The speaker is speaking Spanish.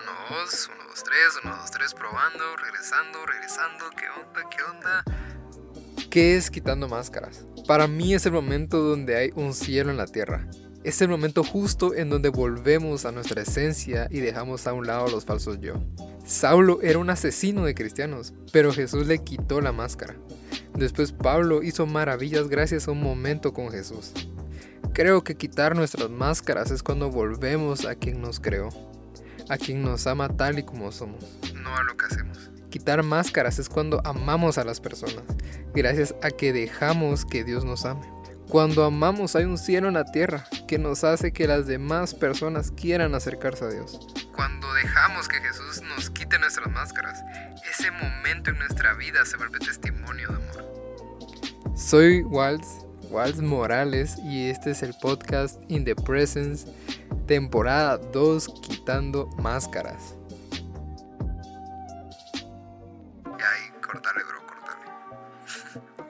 Uno, dos, uno, dos, tres, uno, dos, tres, probando, regresando, regresando. ¿Qué onda? ¿Qué onda? ¿Qué es quitando máscaras? Para mí es el momento donde hay un cielo en la tierra. Es el momento justo en donde volvemos a nuestra esencia y dejamos a un lado los falsos yo. Saulo era un asesino de cristianos, pero Jesús le quitó la máscara. Después Pablo hizo maravillas gracias a un momento con Jesús. Creo que quitar nuestras máscaras es cuando volvemos a quien nos creó, a quien nos ama tal y como somos, No a lo que hacemos. Quitar máscaras es cuando amamos a las personas, gracias a que dejamos que Dios nos ame. Cuando amamos hay un cielo en la tierra que nos hace que las demás personas quieran acercarse a Dios. Cuando dejamos que Jesús nos quite nuestras máscaras, ese momento en nuestra vida se vuelve testimonio de amor. Soy Waltz, Waltz Morales y este es el podcast In the Presence, temporada 2, quitando máscaras. Y ahí, cortale, bro, cortale.